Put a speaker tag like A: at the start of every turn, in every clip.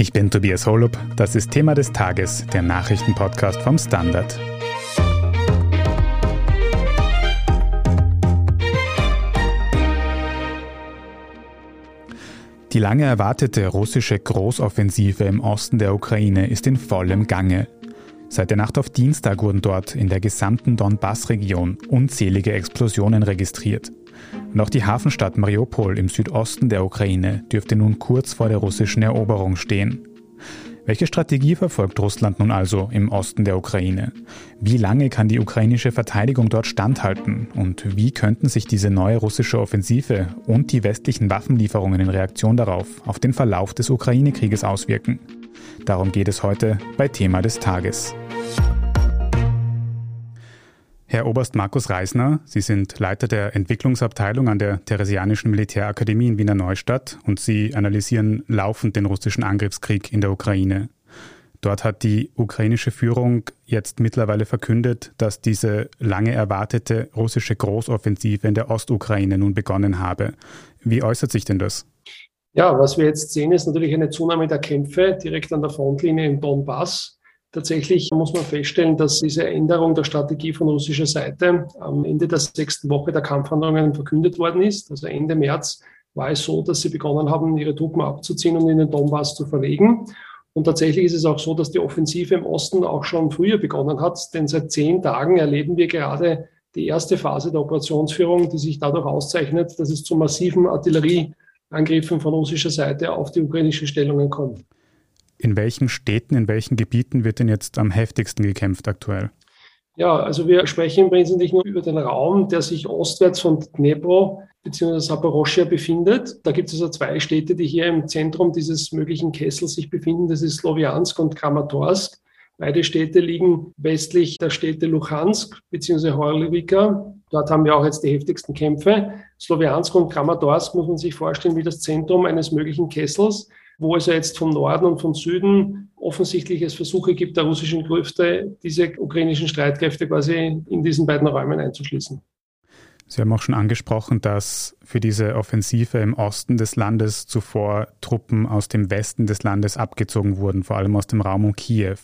A: Ich bin Tobias Holub. Das ist Thema des Tages, der Nachrichtenpodcast vom Standard. Die lange erwartete russische Großoffensive im Osten der Ukraine ist in vollem Gange. Seit der Nacht auf Dienstag wurden dort in der gesamten Donbass-Region unzählige Explosionen registriert. Und auch die Hafenstadt Mariupol im Südosten der Ukraine dürfte nun kurz vor der russischen Eroberung stehen. Welche Strategie verfolgt Russland nun also im Osten der Ukraine? Wie lange kann die ukrainische Verteidigung dort standhalten? Und wie könnten sich diese neue russische Offensive und die westlichen Waffenlieferungen in Reaktion darauf auf den Verlauf des Ukraine-Krieges auswirken? Darum geht es heute bei Thema des Tages. Herr Oberst Markus Reisner, Sie sind Leiter der Entwicklungsabteilung an der Theresianischen Militärakademie in Wiener Neustadt und Sie analysieren laufend den russischen Angriffskrieg in der Ukraine. Dort hat die ukrainische Führung jetzt mittlerweile verkündet, dass diese lange erwartete russische Großoffensive in der Ostukraine nun begonnen habe. Wie äußert sich denn das?
B: Ja, was wir jetzt sehen, ist natürlich eine Zunahme der Kämpfe direkt an der Frontlinie im Donbass. Tatsächlich muss man feststellen, dass diese Änderung der Strategie von russischer Seite am Ende der sechsten Woche der Kampfhandlungen verkündet worden ist. Also Ende März war es so, dass sie begonnen haben, ihre Truppen abzuziehen und in den Donbass zu verlegen. Und tatsächlich ist es auch so, dass die Offensive im Osten auch schon früher begonnen hat, denn seit zehn Tagen erleben wir gerade die erste Phase der Operationsführung, die sich dadurch auszeichnet, dass es zu massiven Artillerieangriffen von russischer Seite auf die ukrainischen Stellungen kommt.
A: In welchen Städten, in welchen Gebieten wird denn jetzt am heftigsten gekämpft aktuell?
B: Ja, also wir sprechen im nicht nur über den Raum, der sich ostwärts von Dnepro bzw. Saporoschia befindet. Da gibt es also zwei Städte, die hier im Zentrum dieses möglichen Kessels sich befinden. Das ist Sloviansk und Kramatorsk. Beide Städte liegen westlich der Städte Luhansk bzw. Horlivika. Dort haben wir auch jetzt die heftigsten Kämpfe. Sloviansk und Kramatorsk muss man sich vorstellen wie das Zentrum eines möglichen Kessels wo es ja jetzt vom Norden und vom Süden offensichtlich es Versuche gibt, der russischen Kräfte, diese ukrainischen Streitkräfte quasi in diesen beiden Räumen einzuschließen.
A: Sie haben auch schon angesprochen, dass für diese Offensive im Osten des Landes zuvor Truppen aus dem Westen des Landes abgezogen wurden, vor allem aus dem Raum um Kiew.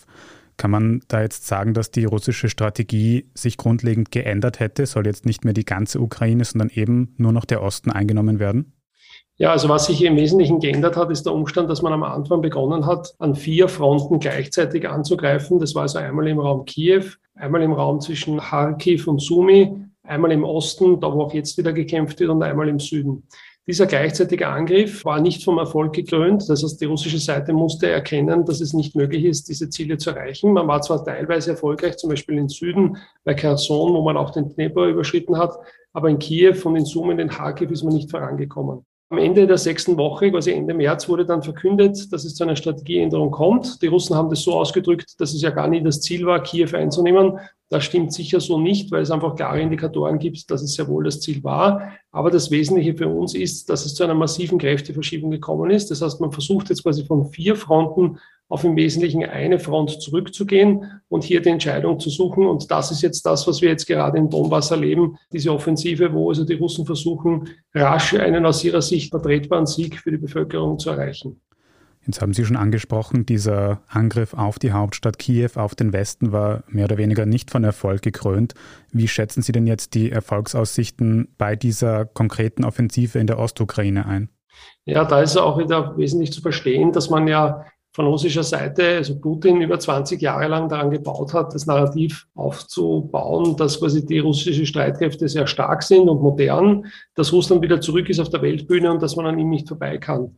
A: Kann man da jetzt sagen, dass die russische Strategie sich grundlegend geändert hätte? Soll jetzt nicht mehr die ganze Ukraine, sondern eben nur noch der Osten eingenommen werden?
B: Ja, also was sich im Wesentlichen geändert hat, ist der Umstand, dass man am Anfang begonnen hat, an vier Fronten gleichzeitig anzugreifen. Das war also einmal im Raum Kiew, einmal im Raum zwischen Kharkiv und Sumi, einmal im Osten, da wo auch jetzt wieder gekämpft wird, und einmal im Süden. Dieser gleichzeitige Angriff war nicht vom Erfolg gekrönt. Das heißt, die russische Seite musste erkennen, dass es nicht möglich ist, diese Ziele zu erreichen. Man war zwar teilweise erfolgreich, zum Beispiel im Süden bei Kherson, wo man auch den Dnepr überschritten hat, aber in Kiew und in Sumen, in Kharkiv ist man nicht vorangekommen. Am Ende der sechsten Woche, quasi Ende März, wurde dann verkündet, dass es zu einer Strategieänderung kommt. Die Russen haben das so ausgedrückt, dass es ja gar nie das Ziel war, Kiew einzunehmen. Das stimmt sicher so nicht, weil es einfach klare Indikatoren gibt, dass es sehr wohl das Ziel war. Aber das Wesentliche für uns ist, dass es zu einer massiven Kräfteverschiebung gekommen ist. Das heißt, man versucht jetzt quasi von vier Fronten auf im Wesentlichen eine Front zurückzugehen und hier die Entscheidung zu suchen. Und das ist jetzt das, was wir jetzt gerade in Donbass erleben, diese Offensive, wo also die Russen versuchen, rasch einen aus ihrer Sicht vertretbaren Sieg für die Bevölkerung zu erreichen.
A: Jetzt haben Sie schon angesprochen, dieser Angriff auf die Hauptstadt Kiew, auf den Westen, war mehr oder weniger nicht von Erfolg gekrönt. Wie schätzen Sie denn jetzt die Erfolgsaussichten bei dieser konkreten Offensive in der Ostukraine ein?
B: Ja, da ist auch wieder wesentlich zu verstehen, dass man ja von russischer Seite, also Putin, über 20 Jahre lang daran gebaut hat, das Narrativ aufzubauen, dass quasi die russischen Streitkräfte sehr stark sind und modern, dass Russland wieder zurück ist auf der Weltbühne und dass man an ihm nicht vorbei kann.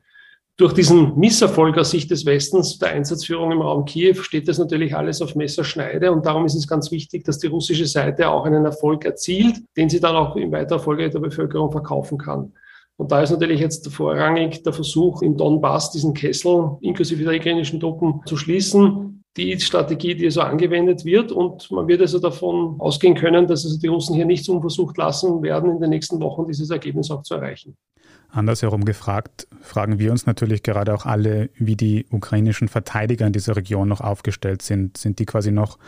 B: Durch diesen Misserfolg aus Sicht des Westens der Einsatzführung im Raum Kiew steht das natürlich alles auf Messerschneide und darum ist es ganz wichtig, dass die russische Seite auch einen Erfolg erzielt, den sie dann auch in weiterer Folge der Bevölkerung verkaufen kann. Und da ist natürlich jetzt vorrangig der Versuch, im Donbass diesen Kessel inklusive der ukrainischen Truppen zu schließen. Die Strategie, die so angewendet wird. Und man wird also davon ausgehen können, dass also die Russen hier nichts unversucht lassen werden, in den nächsten Wochen dieses Ergebnis auch zu erreichen.
A: Andersherum gefragt, fragen wir uns natürlich gerade auch alle, wie die ukrainischen Verteidiger in dieser Region noch aufgestellt sind. Sind die quasi noch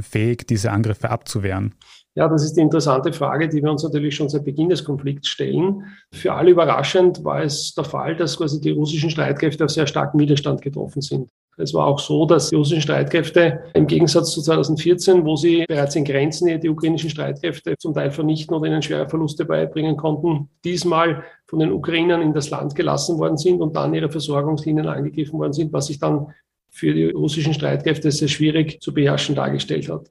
A: fähig, diese Angriffe abzuwehren?
B: Ja, das ist die interessante Frage, die wir uns natürlich schon seit Beginn des Konflikts stellen. Für alle überraschend war es der Fall, dass quasi die russischen Streitkräfte auf sehr starken Widerstand getroffen sind. Es war auch so, dass die russischen Streitkräfte im Gegensatz zu 2014, wo sie bereits in Grenzen die ukrainischen Streitkräfte zum Teil vernichten oder ihnen schwere Verluste beibringen konnten, diesmal von den Ukrainern in das Land gelassen worden sind und dann ihre Versorgungslinien angegriffen worden sind, was sich dann für die russischen Streitkräfte sehr schwierig zu beherrschen dargestellt hat.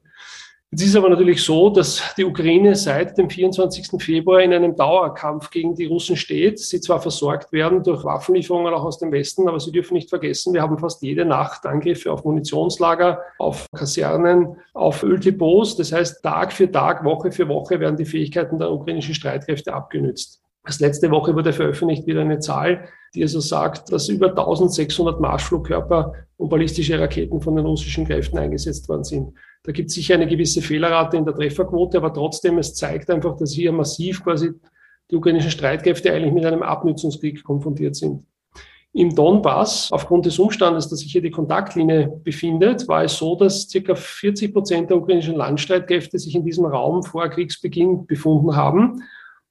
B: Jetzt ist aber natürlich so, dass die Ukraine seit dem 24. Februar in einem Dauerkampf gegen die Russen steht. Sie zwar versorgt werden durch Waffenlieferungen auch aus dem Westen, aber Sie dürfen nicht vergessen, wir haben fast jede Nacht Angriffe auf Munitionslager, auf Kasernen, auf Öldepots. Das heißt, Tag für Tag, Woche für Woche werden die Fähigkeiten der ukrainischen Streitkräfte abgenützt. Erst letzte Woche wurde veröffentlicht wieder eine Zahl, die also sagt, dass über 1600 Marschflugkörper und ballistische Raketen von den russischen Kräften eingesetzt worden sind. Da gibt es sicher eine gewisse Fehlerrate in der Trefferquote, aber trotzdem, es zeigt einfach, dass hier massiv quasi die ukrainischen Streitkräfte eigentlich mit einem Abnutzungskrieg konfrontiert sind. Im Donbass, aufgrund des Umstandes, dass sich hier die Kontaktlinie befindet, war es so, dass circa 40 Prozent der ukrainischen Landstreitkräfte sich in diesem Raum vor Kriegsbeginn befunden haben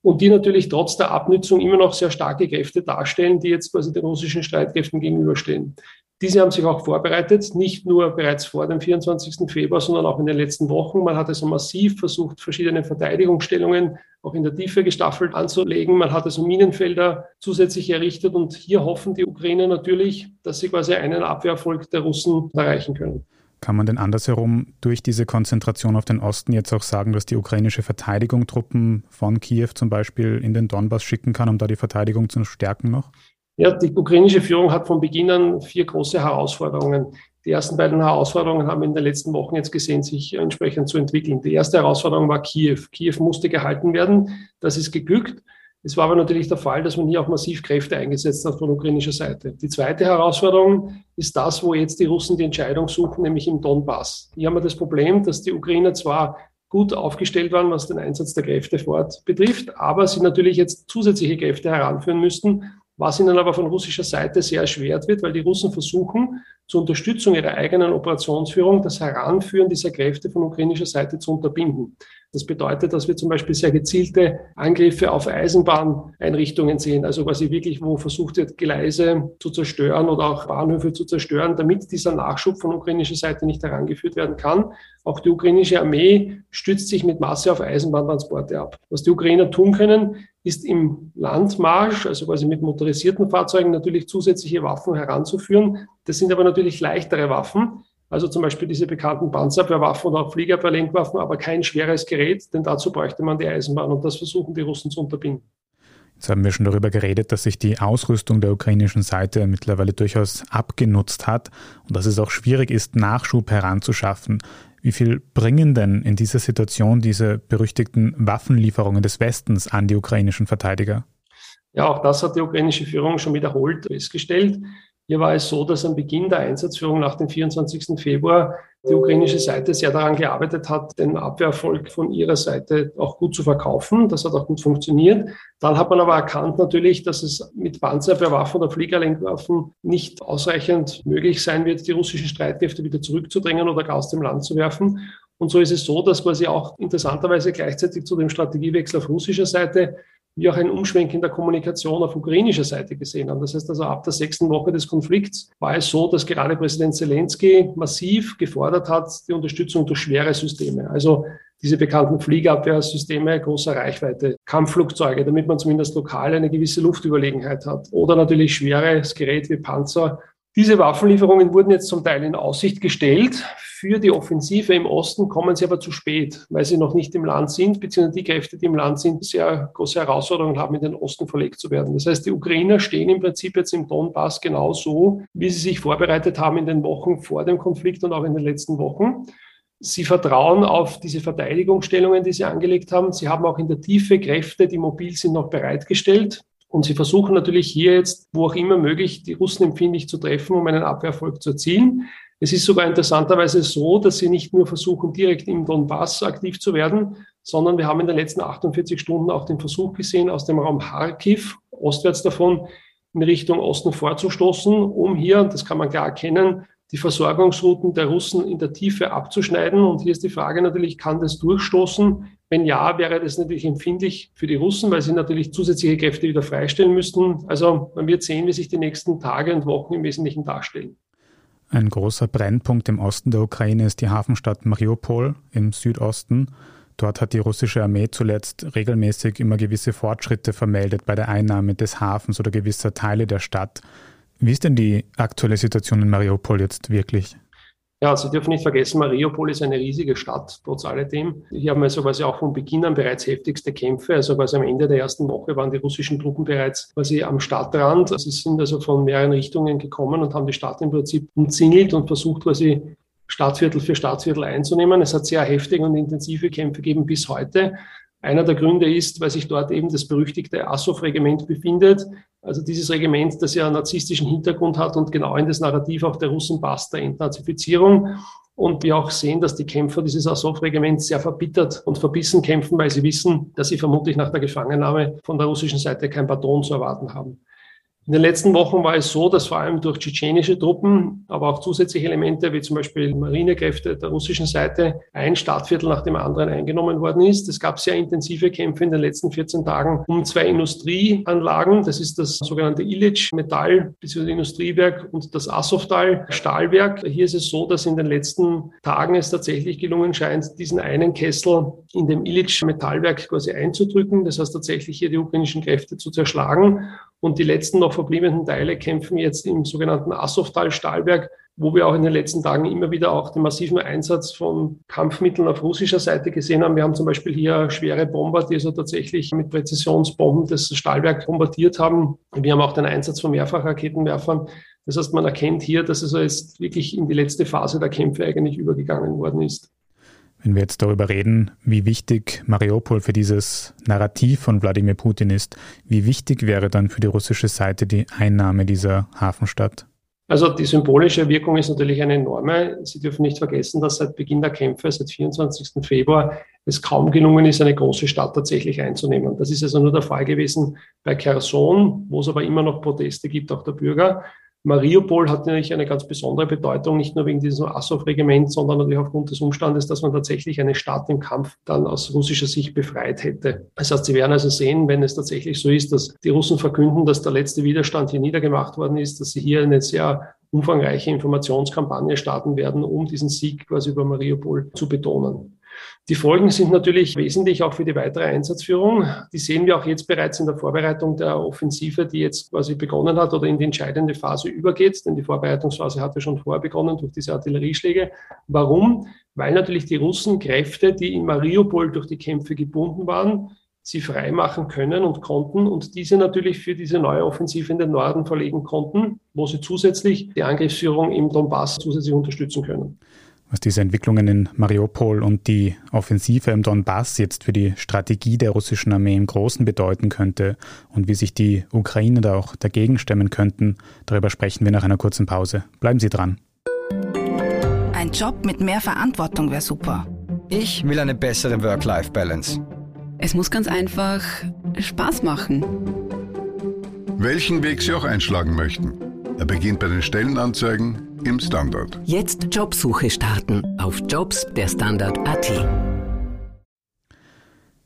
B: und die natürlich trotz der Abnutzung immer noch sehr starke Kräfte darstellen, die jetzt quasi den russischen Streitkräften gegenüberstehen. Diese haben sich auch vorbereitet, nicht nur bereits vor dem 24. Februar, sondern auch in den letzten Wochen. Man hat also massiv versucht, verschiedene Verteidigungsstellungen auch in der Tiefe gestaffelt anzulegen. Man hat also Minenfelder zusätzlich errichtet und hier hoffen die Ukrainer natürlich, dass sie quasi einen Abwehrerfolg der Russen erreichen können.
A: Kann man denn andersherum durch diese Konzentration auf den Osten jetzt auch sagen, dass die ukrainische Verteidigung Truppen von Kiew zum Beispiel in den Donbass schicken kann, um da die Verteidigung zu stärken noch?
B: Ja, die ukrainische Führung hat von Beginn an vier große Herausforderungen. Die ersten beiden Herausforderungen haben in den letzten Wochen jetzt gesehen, sich entsprechend zu entwickeln. Die erste Herausforderung war Kiew. Kiew musste gehalten werden. Das ist geglückt. Es war aber natürlich der Fall, dass man hier auch massiv Kräfte eingesetzt hat von ukrainischer Seite. Die zweite Herausforderung ist das, wo jetzt die Russen die Entscheidung suchen, nämlich im Donbass. Hier haben wir das Problem, dass die Ukrainer zwar gut aufgestellt waren, was den Einsatz der Kräfte fort betrifft, aber sie natürlich jetzt zusätzliche Kräfte heranführen müssten, was ihnen aber von russischer Seite sehr erschwert wird, weil die Russen versuchen, zur Unterstützung ihrer eigenen Operationsführung das Heranführen dieser Kräfte von ukrainischer Seite zu unterbinden. Das bedeutet, dass wir zum Beispiel sehr gezielte Angriffe auf Eisenbahneinrichtungen sehen, also quasi wirklich, wo versucht wird, Gleise zu zerstören oder auch Bahnhöfe zu zerstören, damit dieser Nachschub von ukrainischer Seite nicht herangeführt werden kann. Auch die ukrainische Armee stützt sich mit Masse auf Eisenbahntransporte ab. Was die Ukrainer tun können, ist im Landmarsch, also quasi mit motorisierten Fahrzeugen, natürlich zusätzliche Waffen heranzuführen. Das sind aber natürlich leichtere Waffen, also zum Beispiel diese bekannten Panzerabwehrwaffen oder auch Fliegerabwehrlenkwaffen, aber kein schweres Gerät, denn dazu bräuchte man die Eisenbahn und das versuchen die Russen zu unterbinden.
A: Jetzt haben wir schon darüber geredet, dass sich die Ausrüstung der ukrainischen Seite mittlerweile durchaus abgenutzt hat und dass es auch schwierig ist, Nachschub heranzuschaffen. Wie viel bringen denn in dieser Situation diese berüchtigten Waffenlieferungen des Westens an die ukrainischen Verteidiger?
B: Ja, auch das hat die ukrainische Führung schon wiederholt festgestellt. Hier war es so, dass am Beginn der Einsatzführung nach dem 24. Februar die ukrainische Seite sehr daran gearbeitet hat, den Abwehrerfolg von ihrer Seite auch gut zu verkaufen. Das hat auch gut funktioniert. Dann hat man aber erkannt natürlich, dass es mit Panzerabwehrwaffen oder Fliegerlenkwaffen nicht ausreichend möglich sein wird, die russischen Streitkräfte wieder zurückzudrängen oder gar aus dem Land zu werfen. Und so ist es so, dass quasi auch interessanterweise gleichzeitig zu dem Strategiewechsel auf russischer Seite wir auch einen Umschwenk in der Kommunikation auf ukrainischer Seite gesehen haben. Das heißt also, ab der sechsten Woche des Konflikts war es so, dass gerade Präsident Zelensky massiv gefordert hat, die Unterstützung durch schwere Systeme. Also diese bekannten Fliegerabwehrsysteme großer Reichweite, Kampfflugzeuge, damit man zumindest lokal eine gewisse Luftüberlegenheit hat. Oder natürlich schweres Gerät wie Panzer. Diese Waffenlieferungen wurden jetzt zum Teil in Aussicht gestellt für die Offensive im Osten kommen sie aber zu spät, weil sie noch nicht im Land sind, beziehungsweise die Kräfte, die im Land sind, sehr große Herausforderungen haben, in den Osten verlegt zu werden. Das heißt, die Ukrainer stehen im Prinzip jetzt im Donbass genau so, wie sie sich vorbereitet haben in den Wochen vor dem Konflikt und auch in den letzten Wochen. Sie vertrauen auf diese Verteidigungsstellungen, die sie angelegt haben. Sie haben auch in der Tiefe Kräfte, die mobil sind, noch bereitgestellt. Und sie versuchen natürlich hier jetzt, wo auch immer möglich, die Russen empfindlich zu treffen, um einen Abwehrerfolg zu erzielen. Es ist sogar interessanterweise so, dass sie nicht nur versuchen, direkt im Donbass aktiv zu werden, sondern wir haben in den letzten 48 Stunden auch den Versuch gesehen, aus dem Raum Kharkiv, ostwärts davon, in Richtung Osten vorzustoßen, um hier, das kann man klar erkennen, die Versorgungsrouten der Russen in der Tiefe abzuschneiden. Und hier ist die Frage natürlich, kann das durchstoßen? Wenn ja, wäre das natürlich empfindlich für die Russen, weil sie natürlich zusätzliche Kräfte wieder freistellen müssten. Also man wird sehen, wie sich die nächsten Tage und Wochen im Wesentlichen darstellen.
A: Ein großer Brennpunkt im Osten der Ukraine ist die Hafenstadt Mariupol im Südosten. Dort hat die russische Armee zuletzt regelmäßig immer gewisse Fortschritte vermeldet bei der Einnahme des Hafens oder gewisser Teile der Stadt. Wie ist denn die aktuelle Situation in Mariupol jetzt wirklich?
B: Ja, Sie dürfen nicht vergessen, Mariupol ist eine riesige Stadt, trotz alledem. Hier haben wir also quasi auch von Beginn an bereits heftigste Kämpfe. Also quasi am Ende der ersten Woche waren die russischen Truppen bereits quasi am Stadtrand. Sie sind also von mehreren Richtungen gekommen und haben die Stadt im Prinzip umzingelt und versucht quasi Stadtviertel für Stadtviertel einzunehmen. Es hat sehr heftige und intensive Kämpfe gegeben bis heute. Einer der Gründe ist, weil sich dort eben das berüchtigte Assow-Regiment befindet. Also dieses Regiment, das ja einen narzisstischen Hintergrund hat und genau in das Narrativ auch der Russen passt, der Entnazifizierung. Und wir auch sehen, dass die Kämpfer dieses Azov-Regiments sehr verbittert und verbissen kämpfen, weil sie wissen, dass sie vermutlich nach der Gefangennahme von der russischen Seite kein Pardon zu erwarten haben. In den letzten Wochen war es so, dass vor allem durch tschetschenische Truppen, aber auch zusätzliche Elemente wie zum Beispiel Marinekräfte der russischen Seite ein Stadtviertel nach dem anderen eingenommen worden ist. Es gab sehr intensive Kämpfe in den letzten 14 Tagen um zwei Industrieanlagen. Das ist das sogenannte Illich Metall bzw. Industriewerk und das Assovtal Stahlwerk. Hier ist es so, dass in den letzten Tagen es tatsächlich gelungen scheint, diesen einen Kessel in dem Illich Metallwerk quasi einzudrücken. Das heißt tatsächlich hier die ukrainischen Kräfte zu zerschlagen. Und die letzten noch verbliebenen Teile kämpfen jetzt im sogenannten Assovtal-Stahlwerk, wo wir auch in den letzten Tagen immer wieder auch den massiven Einsatz von Kampfmitteln auf russischer Seite gesehen haben. Wir haben zum Beispiel hier schwere Bomber, die also tatsächlich mit Präzisionsbomben das Stahlwerk bombardiert haben. Wir haben auch den Einsatz von Mehrfachraketenwerfern. Das heißt, man erkennt hier, dass es jetzt wirklich in die letzte Phase der Kämpfe eigentlich übergegangen worden ist.
A: Wenn wir jetzt darüber reden, wie wichtig Mariupol für dieses Narrativ von Wladimir Putin ist, wie wichtig wäre dann für die russische Seite die Einnahme dieser Hafenstadt?
B: Also die symbolische Wirkung ist natürlich eine enorme. Sie dürfen nicht vergessen, dass seit Beginn der Kämpfe, seit 24. Februar, es kaum gelungen ist, eine große Stadt tatsächlich einzunehmen. Das ist also nur der Fall gewesen bei Kherson, wo es aber immer noch Proteste gibt, auch der Bürger. Mariupol hat natürlich eine ganz besondere Bedeutung, nicht nur wegen diesem Assow-Regiment, sondern natürlich aufgrund des Umstandes, dass man tatsächlich eine Stadt im Kampf dann aus russischer Sicht befreit hätte. Das heißt, Sie werden also sehen, wenn es tatsächlich so ist, dass die Russen verkünden, dass der letzte Widerstand hier niedergemacht worden ist, dass sie hier eine sehr umfangreiche Informationskampagne starten werden, um diesen Sieg quasi über Mariupol zu betonen. Die Folgen sind natürlich wesentlich auch für die weitere Einsatzführung. Die sehen wir auch jetzt bereits in der Vorbereitung der Offensive, die jetzt quasi begonnen hat oder in die entscheidende Phase übergeht, denn die Vorbereitungsphase hatte schon vorher begonnen durch diese Artillerieschläge. Warum? Weil natürlich die Russen Kräfte, die in Mariupol durch die Kämpfe gebunden waren, sie freimachen können und konnten und diese natürlich für diese neue Offensive in den Norden verlegen konnten, wo sie zusätzlich die Angriffsführung im Donbass zusätzlich unterstützen können
A: was diese Entwicklungen in Mariupol und die Offensive im Donbass jetzt für die Strategie der russischen Armee im Großen bedeuten könnte und wie sich die Ukraine da auch dagegen stemmen könnten, darüber sprechen wir nach einer kurzen Pause. Bleiben Sie dran.
C: Ein Job mit mehr Verantwortung wäre super.
D: Ich will eine bessere Work-Life-Balance.
E: Es muss ganz einfach Spaß machen.
F: Welchen Weg Sie auch einschlagen möchten. Er beginnt bei den Stellenanzeigen im Standard.
C: Jetzt Jobsuche starten auf Jobs der Standard.at.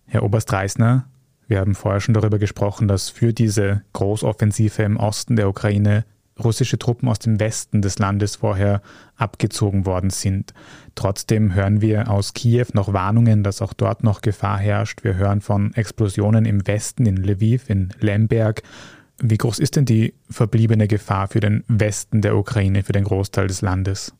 A: Herr Oberst Reisner, wir haben vorher schon darüber gesprochen, dass für diese Großoffensive im Osten der Ukraine russische Truppen aus dem Westen des Landes vorher abgezogen worden sind. Trotzdem hören wir aus Kiew noch Warnungen, dass auch dort noch Gefahr herrscht. Wir hören von Explosionen im Westen, in Lviv, in Lemberg wie groß ist denn die verbliebene Gefahr für den Westen der Ukraine, für den Großteil des Landes?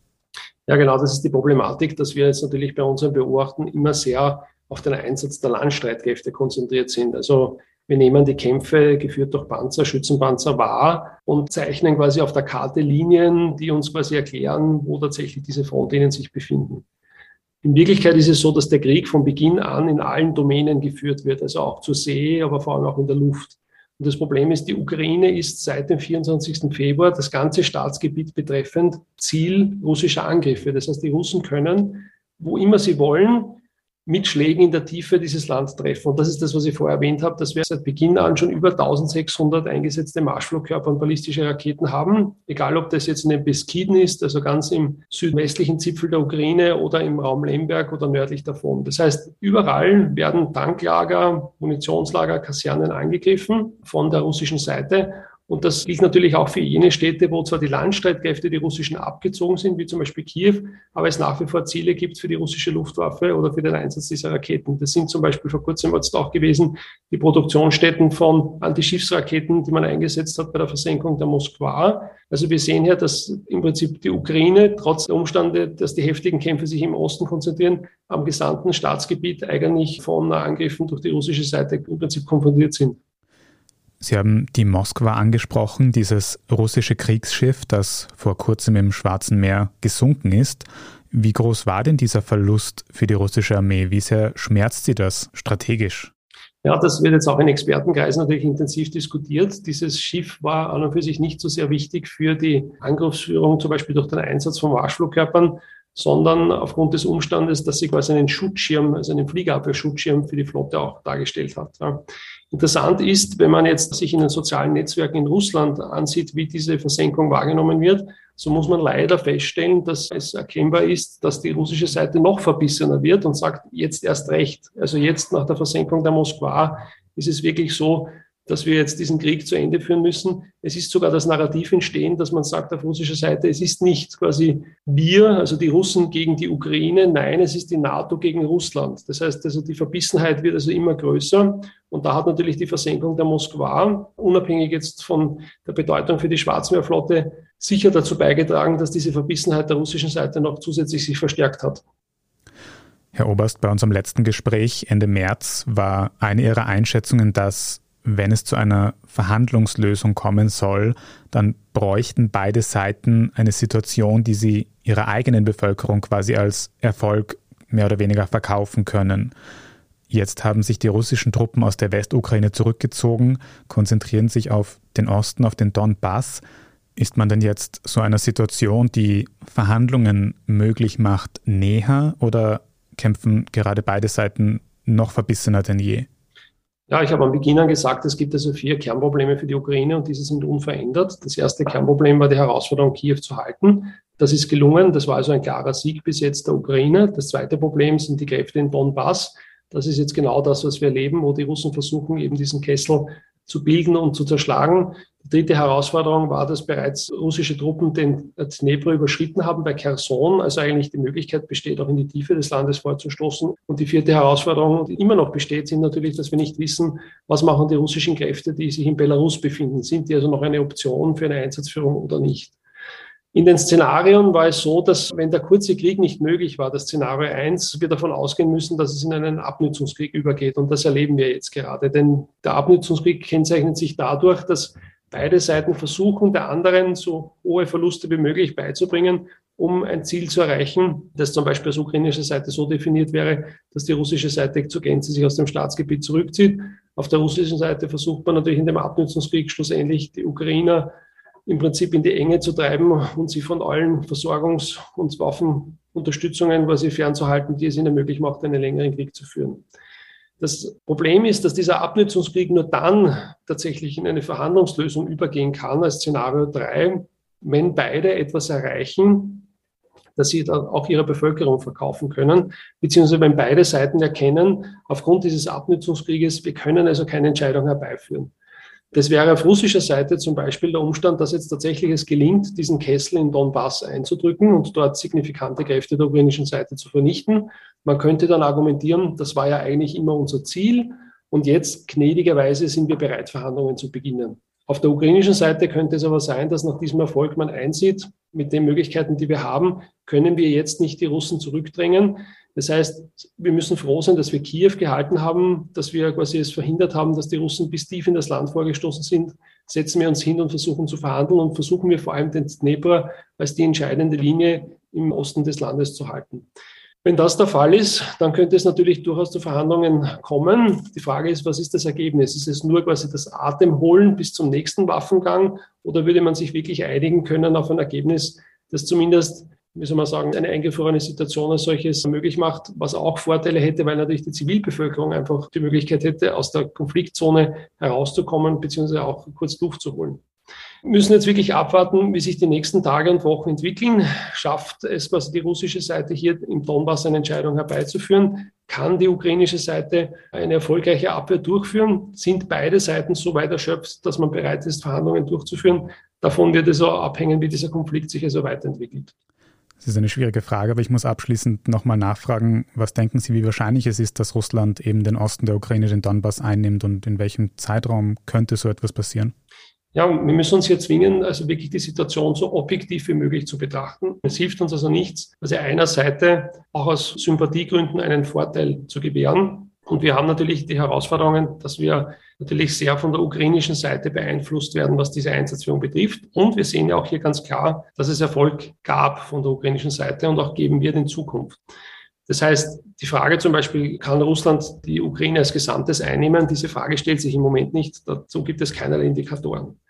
B: Ja, genau, das ist die Problematik, dass wir jetzt natürlich bei unserem Beobachten immer sehr auf den Einsatz der Landstreitkräfte konzentriert sind. Also wir nehmen die Kämpfe geführt durch Panzer, Schützenpanzer wahr und zeichnen quasi auf der Karte Linien, die uns quasi erklären, wo tatsächlich diese Frontlinien sich befinden. In Wirklichkeit ist es so, dass der Krieg von Beginn an in allen Domänen geführt wird, also auch zur See, aber vor allem auch in der Luft. Und das Problem ist, die Ukraine ist seit dem 24. Februar das ganze Staatsgebiet betreffend Ziel russischer Angriffe. Das heißt, die Russen können, wo immer sie wollen, mit Schlägen in der Tiefe dieses Land treffen. Und das ist das, was ich vorher erwähnt habe, dass wir seit Beginn an schon über 1600 eingesetzte Marschflugkörper und ballistische Raketen haben. Egal, ob das jetzt in den Beskiden ist, also ganz im südwestlichen Zipfel der Ukraine oder im Raum Lemberg oder nördlich davon. Das heißt, überall werden Tanklager, Munitionslager, Kasernen angegriffen von der russischen Seite. Und das gilt natürlich auch für jene Städte, wo zwar die Landstreitkräfte, die russischen, abgezogen sind, wie zum Beispiel Kiew, aber es nach wie vor Ziele gibt für die russische Luftwaffe oder für den Einsatz dieser Raketen. Das sind zum Beispiel vor kurzem jetzt auch gewesen die Produktionsstätten von Antischiffsraketen, die man eingesetzt hat bei der Versenkung der Moskwa. Also wir sehen hier, dass im Prinzip die Ukraine, trotz der Umstände, dass die heftigen Kämpfe sich im Osten konzentrieren, am gesamten Staatsgebiet eigentlich von Angriffen durch die russische Seite im Prinzip konfrontiert sind.
A: Sie haben die Moskwa angesprochen, dieses russische Kriegsschiff, das vor kurzem im Schwarzen Meer gesunken ist. Wie groß war denn dieser Verlust für die russische Armee? Wie sehr schmerzt sie das strategisch?
B: Ja, das wird jetzt auch in Expertenkreisen natürlich intensiv diskutiert. Dieses Schiff war an und für sich nicht so sehr wichtig für die Angriffsführung, zum Beispiel durch den Einsatz von Marschflugkörpern, sondern aufgrund des Umstandes, dass sie quasi einen Schutzschirm, also einen Fliegerabwehrschutzschirm für die Flotte auch dargestellt hat. Interessant ist, wenn man jetzt sich in den sozialen Netzwerken in Russland ansieht, wie diese Versenkung wahrgenommen wird, so muss man leider feststellen, dass es erkennbar ist, dass die russische Seite noch verbissener wird und sagt, jetzt erst recht. Also jetzt nach der Versenkung der Moskwa ist es wirklich so, dass wir jetzt diesen Krieg zu Ende führen müssen. Es ist sogar das Narrativ entstehen, dass man sagt auf russischer Seite, es ist nicht quasi wir, also die Russen gegen die Ukraine, nein, es ist die NATO gegen Russland. Das heißt also, die Verbissenheit wird also immer größer. Und da hat natürlich die Versenkung der Moskwa, unabhängig jetzt von der Bedeutung für die Schwarzmeerflotte, sicher dazu beigetragen, dass diese Verbissenheit der russischen Seite noch zusätzlich sich verstärkt hat.
A: Herr Oberst, bei unserem letzten Gespräch Ende März war eine Ihrer Einschätzungen, dass wenn es zu einer Verhandlungslösung kommen soll, dann bräuchten beide Seiten eine Situation, die sie ihrer eigenen Bevölkerung quasi als Erfolg mehr oder weniger verkaufen können. Jetzt haben sich die russischen Truppen aus der Westukraine zurückgezogen, konzentrieren sich auf den Osten, auf den Donbass. Ist man denn jetzt so einer Situation, die Verhandlungen möglich macht, näher oder kämpfen gerade beide Seiten noch verbissener denn je?
B: Ja, ich habe am Beginn gesagt, es gibt also vier Kernprobleme für die Ukraine und diese sind unverändert. Das erste Kernproblem war die Herausforderung, Kiew zu halten. Das ist gelungen. Das war also ein klarer Sieg bis jetzt der Ukraine. Das zweite Problem sind die Kräfte in Donbass. Das ist jetzt genau das, was wir erleben, wo die Russen versuchen, eben diesen Kessel zu bilden und zu zerschlagen. Die dritte Herausforderung war, dass bereits russische Truppen den Dnepr überschritten haben bei Kherson, also eigentlich die Möglichkeit besteht, auch in die Tiefe des Landes vorzustoßen. Und die vierte Herausforderung, die immer noch besteht, sind natürlich, dass wir nicht wissen, was machen die russischen Kräfte, die sich in Belarus befinden. Sind die also noch eine Option für eine Einsatzführung oder nicht? In den Szenarien war es so, dass wenn der kurze Krieg nicht möglich war, das Szenario eins, wir davon ausgehen müssen, dass es in einen Abnutzungskrieg übergeht. Und das erleben wir jetzt gerade. Denn der Abnutzungskrieg kennzeichnet sich dadurch, dass beide Seiten versuchen, der anderen so hohe Verluste wie möglich beizubringen, um ein Ziel zu erreichen, das zum Beispiel aus ukrainischer Seite so definiert wäre, dass die russische Seite zur Gänze sich aus dem Staatsgebiet zurückzieht. Auf der russischen Seite versucht man natürlich in dem Abnutzungskrieg schlussendlich die Ukrainer im Prinzip in die Enge zu treiben und sie von allen Versorgungs- und Waffenunterstützungen quasi fernzuhalten, die es ihnen möglich macht, einen längeren Krieg zu führen. Das Problem ist, dass dieser Abnutzungskrieg nur dann tatsächlich in eine Verhandlungslösung übergehen kann, als Szenario 3, wenn beide etwas erreichen, dass sie dann auch ihrer Bevölkerung verkaufen können, beziehungsweise wenn beide Seiten erkennen, aufgrund dieses Abnutzungskrieges, wir können also keine Entscheidung herbeiführen. Das wäre auf russischer Seite zum Beispiel der Umstand, dass jetzt tatsächlich es gelingt, diesen Kessel in Donbass einzudrücken und dort signifikante Kräfte der ukrainischen Seite zu vernichten. Man könnte dann argumentieren, das war ja eigentlich immer unser Ziel und jetzt gnädigerweise sind wir bereit, Verhandlungen zu beginnen. Auf der ukrainischen Seite könnte es aber sein, dass nach diesem Erfolg man einsieht, mit den Möglichkeiten, die wir haben, können wir jetzt nicht die Russen zurückdrängen. Das heißt, wir müssen froh sein, dass wir Kiew gehalten haben, dass wir quasi es verhindert haben, dass die Russen bis tief in das Land vorgestoßen sind. Setzen wir uns hin und versuchen zu verhandeln und versuchen wir vor allem den Dnepr als die entscheidende Linie im Osten des Landes zu halten. Wenn das der Fall ist, dann könnte es natürlich durchaus zu Verhandlungen kommen. Die Frage ist, was ist das Ergebnis? Ist es nur quasi das Atemholen bis zum nächsten Waffengang oder würde man sich wirklich einigen können auf ein Ergebnis, das zumindest wie soll man sagen, eine eingefrorene Situation als solches möglich macht, was auch Vorteile hätte, weil natürlich die Zivilbevölkerung einfach die Möglichkeit hätte, aus der Konfliktzone herauszukommen, beziehungsweise auch kurz Luft zu holen. Müssen jetzt wirklich abwarten, wie sich die nächsten Tage und Wochen entwickeln. Schafft es quasi die russische Seite hier im Donbass eine Entscheidung herbeizuführen? Kann die ukrainische Seite eine erfolgreiche Abwehr durchführen? Sind beide Seiten so weit erschöpft, dass man bereit ist, Verhandlungen durchzuführen? Davon wird es auch abhängen, wie dieser Konflikt sich also weiterentwickelt.
A: Das ist eine schwierige Frage, aber ich muss abschließend nochmal nachfragen, was denken Sie, wie wahrscheinlich es ist, dass Russland eben den Osten der Ukraine, den Donbass einnimmt und in welchem Zeitraum könnte so etwas passieren?
B: Ja, wir müssen uns hier zwingen, also wirklich die Situation so objektiv wie möglich zu betrachten. Es hilft uns also nichts, also einer Seite auch aus Sympathiegründen einen Vorteil zu gewähren. Und wir haben natürlich die Herausforderungen, dass wir natürlich sehr von der ukrainischen Seite beeinflusst werden, was diese Einsatzführung betrifft. Und wir sehen ja auch hier ganz klar, dass es Erfolg gab von der ukrainischen Seite und auch geben wird in Zukunft. Das heißt, die Frage zum Beispiel, kann Russland die Ukraine als Gesamtes einnehmen? Diese Frage stellt sich im Moment nicht. Dazu gibt es keinerlei Indikatoren.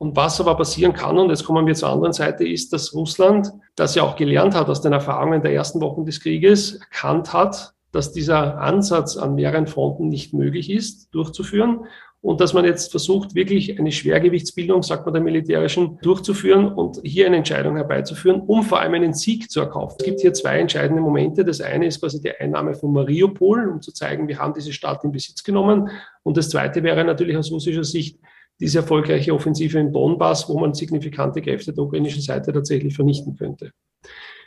B: Und was aber passieren kann, und jetzt kommen wir zur anderen Seite, ist, dass Russland, das ja auch gelernt hat aus den Erfahrungen der ersten Wochen des Krieges, erkannt hat, dass dieser Ansatz an mehreren Fronten nicht möglich ist, durchzuführen. Und dass man jetzt versucht, wirklich eine Schwergewichtsbildung, sagt man der militärischen, durchzuführen und hier eine Entscheidung herbeizuführen, um vor allem einen Sieg zu erkaufen. Es gibt hier zwei entscheidende Momente. Das eine ist quasi die Einnahme von Mariupol, um zu zeigen, wir haben diese Stadt in Besitz genommen. Und das zweite wäre natürlich aus russischer Sicht diese erfolgreiche Offensive im Donbass, wo man signifikante Kräfte der ukrainischen Seite tatsächlich vernichten könnte.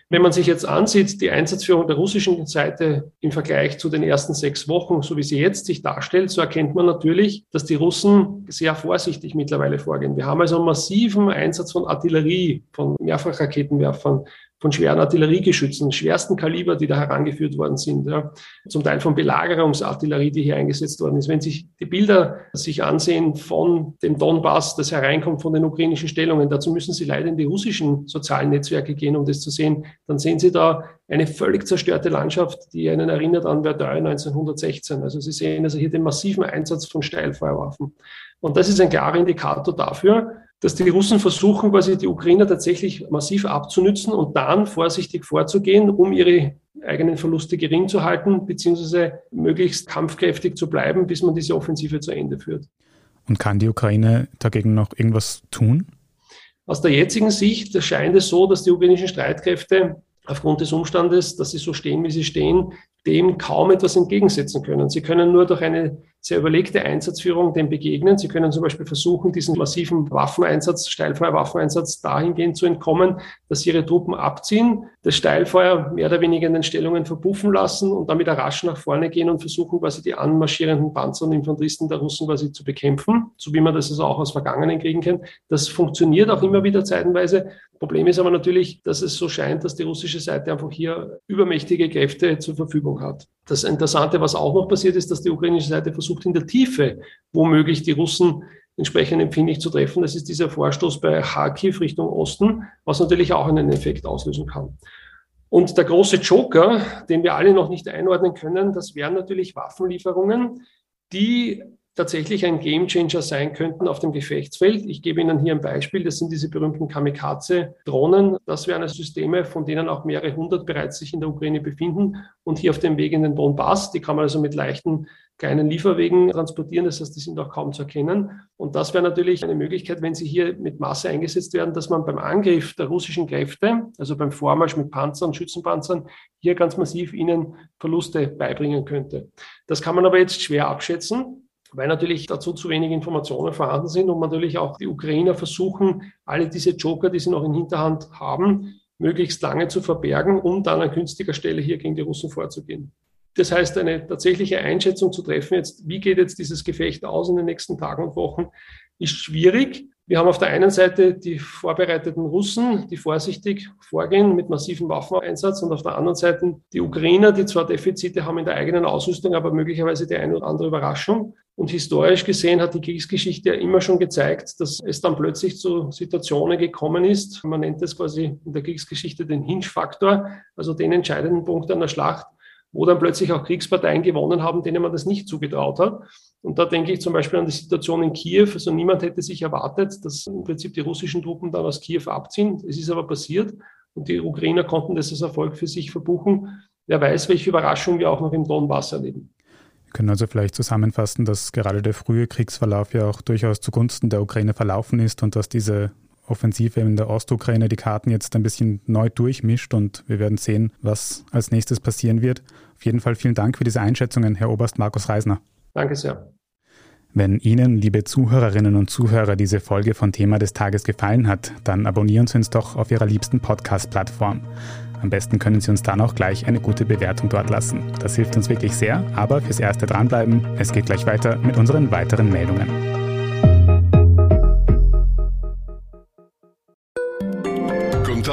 B: Wenn man sich jetzt ansieht, die Einsatzführung der russischen Seite im Vergleich zu den ersten sechs Wochen, so wie sie jetzt sich darstellt, so erkennt man natürlich, dass die Russen sehr vorsichtig mittlerweile vorgehen. Wir haben also einen massiven Einsatz von Artillerie, von Mehrfachraketenwerfern, von schweren Artilleriegeschützen, schwersten Kaliber, die da herangeführt worden sind, ja. zum Teil von Belagerungsartillerie, die hier eingesetzt worden ist. Wenn sich die Bilder sich ansehen von dem Donbass, das hereinkommt von den ukrainischen Stellungen, dazu müssen Sie leider in die russischen sozialen Netzwerke gehen, um das zu sehen, dann sehen Sie da eine völlig zerstörte Landschaft, die einen erinnert an Verdun 1916. Also Sie sehen also hier den massiven Einsatz von Steilfeuerwaffen. Und das ist ein klarer Indikator dafür, dass die Russen versuchen, quasi die Ukrainer tatsächlich massiv abzunützen und dann vorsichtig vorzugehen, um ihre eigenen Verluste gering zu halten, beziehungsweise möglichst kampfkräftig zu bleiben, bis man diese Offensive zu Ende führt.
A: Und kann die Ukraine dagegen noch irgendwas tun?
B: Aus der jetzigen Sicht scheint es so, dass die ukrainischen Streitkräfte aufgrund des Umstandes, dass sie so stehen, wie sie stehen, dem kaum etwas entgegensetzen können. Sie können nur durch eine sehr überlegte Einsatzführung dem begegnen. Sie können zum Beispiel versuchen, diesen massiven Waffeneinsatz, Steilfeuer-Waffeneinsatz dahingehend zu entkommen, dass sie ihre Truppen abziehen, das Steilfeuer mehr oder weniger in den Stellungen verpuffen lassen und wieder rasch nach vorne gehen und versuchen, quasi die anmarschierenden Panzer und Infanteristen der Russen quasi zu bekämpfen, so wie man das also auch aus vergangenen Kriegen kennt. Das funktioniert auch immer wieder zeitenweise. Problem ist aber natürlich, dass es so scheint, dass die russische Seite einfach hier übermächtige Kräfte zur Verfügung hat. Das Interessante, was auch noch passiert ist, dass die ukrainische Seite versucht, in der Tiefe womöglich die Russen entsprechend empfindlich zu treffen. Das ist dieser Vorstoß bei Kharkiv Richtung Osten, was natürlich auch einen Effekt auslösen kann. Und der große Joker, den wir alle noch nicht einordnen können, das wären natürlich Waffenlieferungen, die tatsächlich ein Gamechanger sein könnten auf dem Gefechtsfeld. Ich gebe Ihnen hier ein Beispiel. Das sind diese berühmten Kamikaze-Drohnen. Das wären also Systeme, von denen auch mehrere hundert bereits sich in der Ukraine befinden und hier auf dem Weg in den Donbass. Die kann man also mit leichten kleinen Lieferwegen transportieren. Das heißt, die sind auch kaum zu erkennen. Und das wäre natürlich eine Möglichkeit, wenn sie hier mit Masse eingesetzt werden, dass man beim Angriff der russischen Kräfte, also beim Vormarsch mit Panzern, Schützenpanzern, hier ganz massiv ihnen Verluste beibringen könnte. Das kann man aber jetzt schwer abschätzen weil natürlich dazu zu wenig Informationen vorhanden sind und natürlich auch die Ukrainer versuchen, alle diese Joker, die sie noch in Hinterhand haben, möglichst lange zu verbergen, um dann an günstiger Stelle hier gegen die Russen vorzugehen. Das heißt, eine tatsächliche Einschätzung zu treffen, jetzt, wie geht jetzt dieses Gefecht aus in den nächsten Tagen und Wochen, ist schwierig. Wir haben auf der einen Seite die vorbereiteten Russen, die vorsichtig vorgehen mit massivem Waffeneinsatz und auf der anderen Seite die Ukrainer, die zwar Defizite haben in der eigenen Ausrüstung, aber möglicherweise die eine oder andere Überraschung. Und historisch gesehen hat die Kriegsgeschichte ja immer schon gezeigt, dass es dann plötzlich zu Situationen gekommen ist. Man nennt es quasi in der Kriegsgeschichte den Hinge-Faktor, also den entscheidenden Punkt einer Schlacht, wo dann plötzlich auch Kriegsparteien gewonnen haben, denen man das nicht zugetraut hat. Und da denke ich zum Beispiel an die Situation in Kiew. Also niemand hätte sich erwartet, dass im Prinzip die russischen Truppen dann aus Kiew abziehen. Es ist aber passiert. Und die Ukrainer konnten das als Erfolg für sich verbuchen. Wer weiß, welche Überraschung wir auch noch im Donbass erleben.
A: Wir können also vielleicht zusammenfassen, dass gerade der frühe Kriegsverlauf ja auch durchaus zugunsten der Ukraine verlaufen ist und dass diese Offensive in der Ostukraine die Karten jetzt ein bisschen neu durchmischt und wir werden sehen, was als nächstes passieren wird. Auf jeden Fall vielen Dank für diese Einschätzungen, Herr Oberst Markus Reisner.
B: Danke sehr.
A: Wenn Ihnen, liebe Zuhörerinnen und Zuhörer, diese Folge von Thema des Tages gefallen hat, dann abonnieren Sie uns doch auf Ihrer liebsten Podcast-Plattform. Am besten können Sie uns dann auch gleich eine gute Bewertung dort lassen. Das hilft uns wirklich sehr, aber fürs Erste dranbleiben. Es geht gleich weiter mit unseren weiteren Meldungen.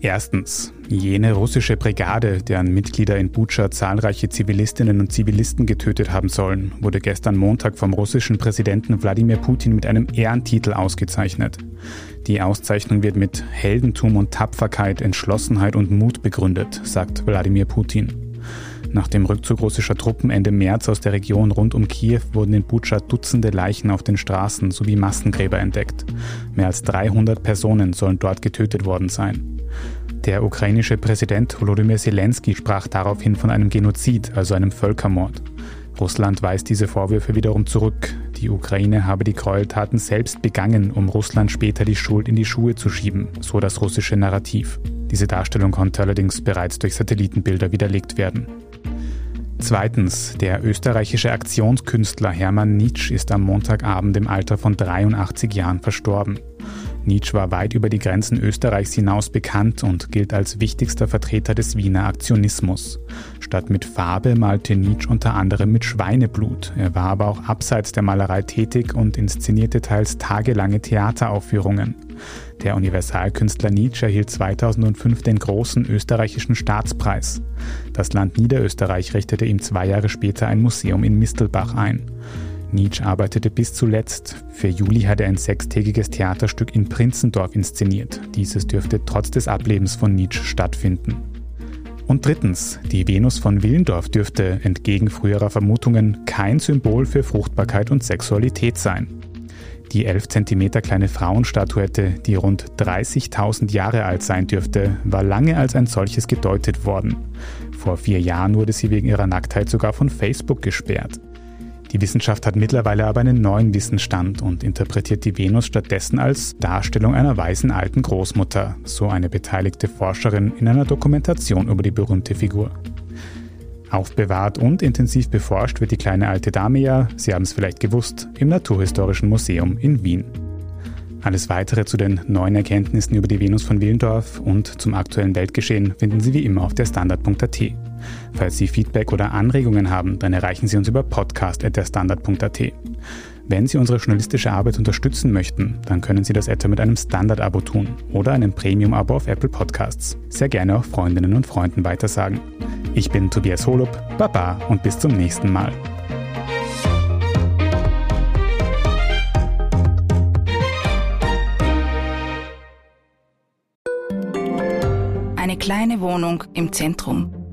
A: Erstens, jene russische Brigade, deren Mitglieder in Butscha zahlreiche Zivilistinnen und Zivilisten getötet haben sollen, wurde gestern Montag vom russischen Präsidenten Wladimir Putin mit einem Ehrentitel ausgezeichnet. Die Auszeichnung wird mit Heldentum und Tapferkeit, Entschlossenheit und Mut begründet, sagt Wladimir Putin. Nach dem Rückzug russischer Truppen Ende März aus der Region rund um Kiew wurden in Butscha Dutzende Leichen auf den Straßen sowie Massengräber entdeckt. Mehr als 300 Personen sollen dort getötet worden sein. Der ukrainische Präsident Volodymyr Zelensky sprach daraufhin von einem Genozid, also einem Völkermord. Russland weist diese Vorwürfe wiederum zurück. Die Ukraine habe die Gräueltaten selbst begangen, um Russland später die Schuld in die Schuhe zu schieben, so das russische Narrativ. Diese Darstellung konnte allerdings bereits durch Satellitenbilder widerlegt werden. Zweitens, der österreichische Aktionskünstler Hermann Nitsch ist am Montagabend im Alter von 83 Jahren verstorben. Nietzsche war weit über die Grenzen Österreichs hinaus bekannt und gilt als wichtigster Vertreter des Wiener Aktionismus. Statt mit Farbe malte Nietzsche unter anderem mit Schweineblut. Er war aber auch abseits der Malerei tätig und inszenierte teils tagelange Theateraufführungen. Der Universalkünstler Nietzsche erhielt 2005 den großen österreichischen Staatspreis. Das Land Niederösterreich richtete ihm zwei Jahre später ein Museum in Mistelbach ein. Nietzsche arbeitete bis zuletzt. Für Juli hat er ein sechstägiges Theaterstück in Prinzendorf inszeniert. Dieses dürfte trotz des Ablebens von Nietzsche stattfinden. Und drittens, die Venus von Willendorf dürfte, entgegen früherer Vermutungen, kein Symbol für Fruchtbarkeit und Sexualität sein. Die 11 cm kleine Frauenstatuette, die rund 30.000 Jahre alt sein dürfte, war lange als ein solches gedeutet worden. Vor vier Jahren wurde sie wegen ihrer Nacktheit sogar von Facebook gesperrt. Die Wissenschaft hat mittlerweile aber einen neuen Wissensstand und interpretiert die Venus stattdessen als Darstellung einer weißen alten Großmutter, so eine beteiligte Forscherin in einer Dokumentation über die berühmte Figur. Aufbewahrt und intensiv beforscht wird die kleine alte Dame ja, Sie haben es vielleicht gewusst, im Naturhistorischen Museum in Wien. Alles weitere zu den neuen Erkenntnissen über die Venus von Willendorf und zum aktuellen Weltgeschehen finden Sie wie immer auf der Standard.at. Falls Sie Feedback oder Anregungen haben, dann erreichen Sie uns über podcast.derstandard.at. Wenn Sie unsere journalistische Arbeit unterstützen möchten, dann können Sie das etwa mit einem Standard-Abo tun oder einem Premium-Abo auf Apple Podcasts. Sehr gerne auch Freundinnen und Freunden weitersagen. Ich bin Tobias Holub, Baba und bis zum nächsten Mal.
C: Eine kleine Wohnung im Zentrum,